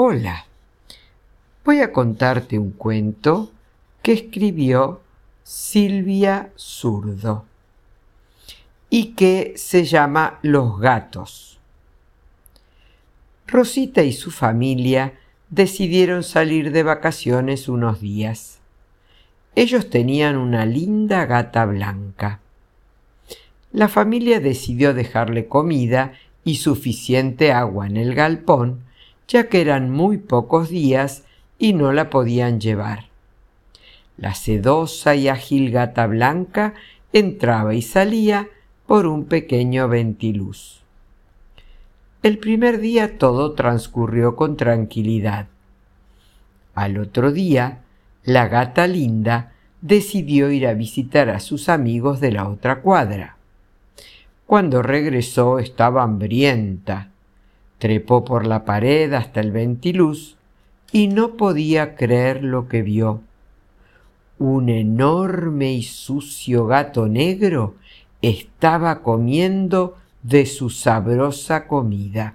Hola, voy a contarte un cuento que escribió Silvia Zurdo y que se llama Los gatos. Rosita y su familia decidieron salir de vacaciones unos días. Ellos tenían una linda gata blanca. La familia decidió dejarle comida y suficiente agua en el galpón, ya que eran muy pocos días y no la podían llevar. La sedosa y ágil gata blanca entraba y salía por un pequeño ventiluz. El primer día todo transcurrió con tranquilidad. Al otro día, la gata linda decidió ir a visitar a sus amigos de la otra cuadra. Cuando regresó estaba hambrienta. Trepó por la pared hasta el ventiluz y no podía creer lo que vio. Un enorme y sucio gato negro estaba comiendo de su sabrosa comida.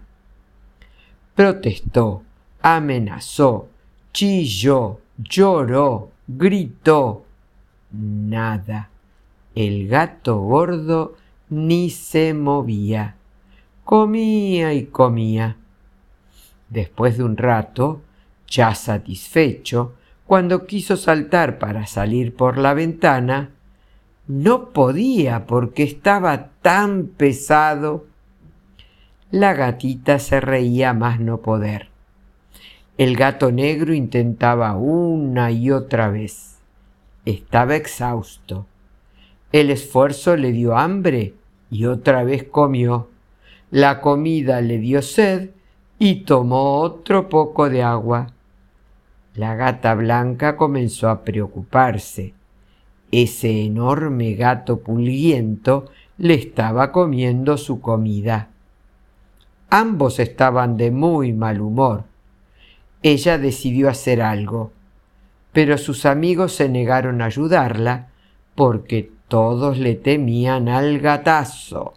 Protestó, amenazó, chilló, lloró, gritó. Nada. El gato gordo ni se movía. Comía y comía. Después de un rato, ya satisfecho, cuando quiso saltar para salir por la ventana, no podía porque estaba tan pesado. La gatita se reía más no poder. El gato negro intentaba una y otra vez. Estaba exhausto. El esfuerzo le dio hambre y otra vez comió. La comida le dio sed y tomó otro poco de agua. La gata blanca comenzó a preocuparse ese enorme gato pulguiento le estaba comiendo su comida. Ambos estaban de muy mal humor. Ella decidió hacer algo, pero sus amigos se negaron a ayudarla porque todos le temían al gatazo.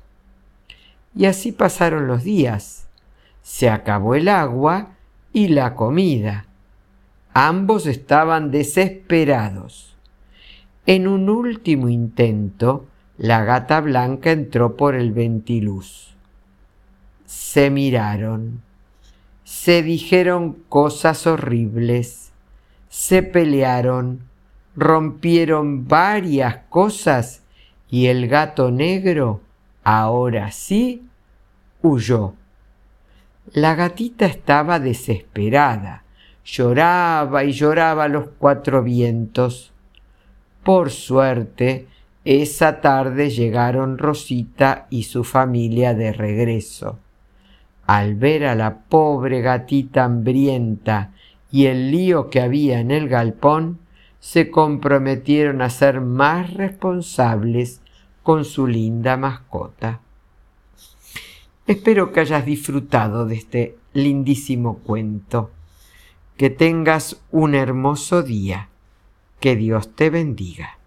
Y así pasaron los días. Se acabó el agua y la comida. Ambos estaban desesperados. En un último intento, la gata blanca entró por el ventiluz. Se miraron, se dijeron cosas horribles, se pelearon, rompieron varias cosas y el gato negro, ahora sí, La gatita estaba desesperada, lloraba y lloraba los cuatro vientos. Por suerte, esa tarde llegaron Rosita y su familia de regreso. Al ver a la pobre gatita hambrienta y el lío que había en el galpón, se comprometieron a ser más responsables con su linda mascota. Espero que hayas disfrutado de este lindísimo cuento. Que tengas un hermoso día. Que Dios te bendiga.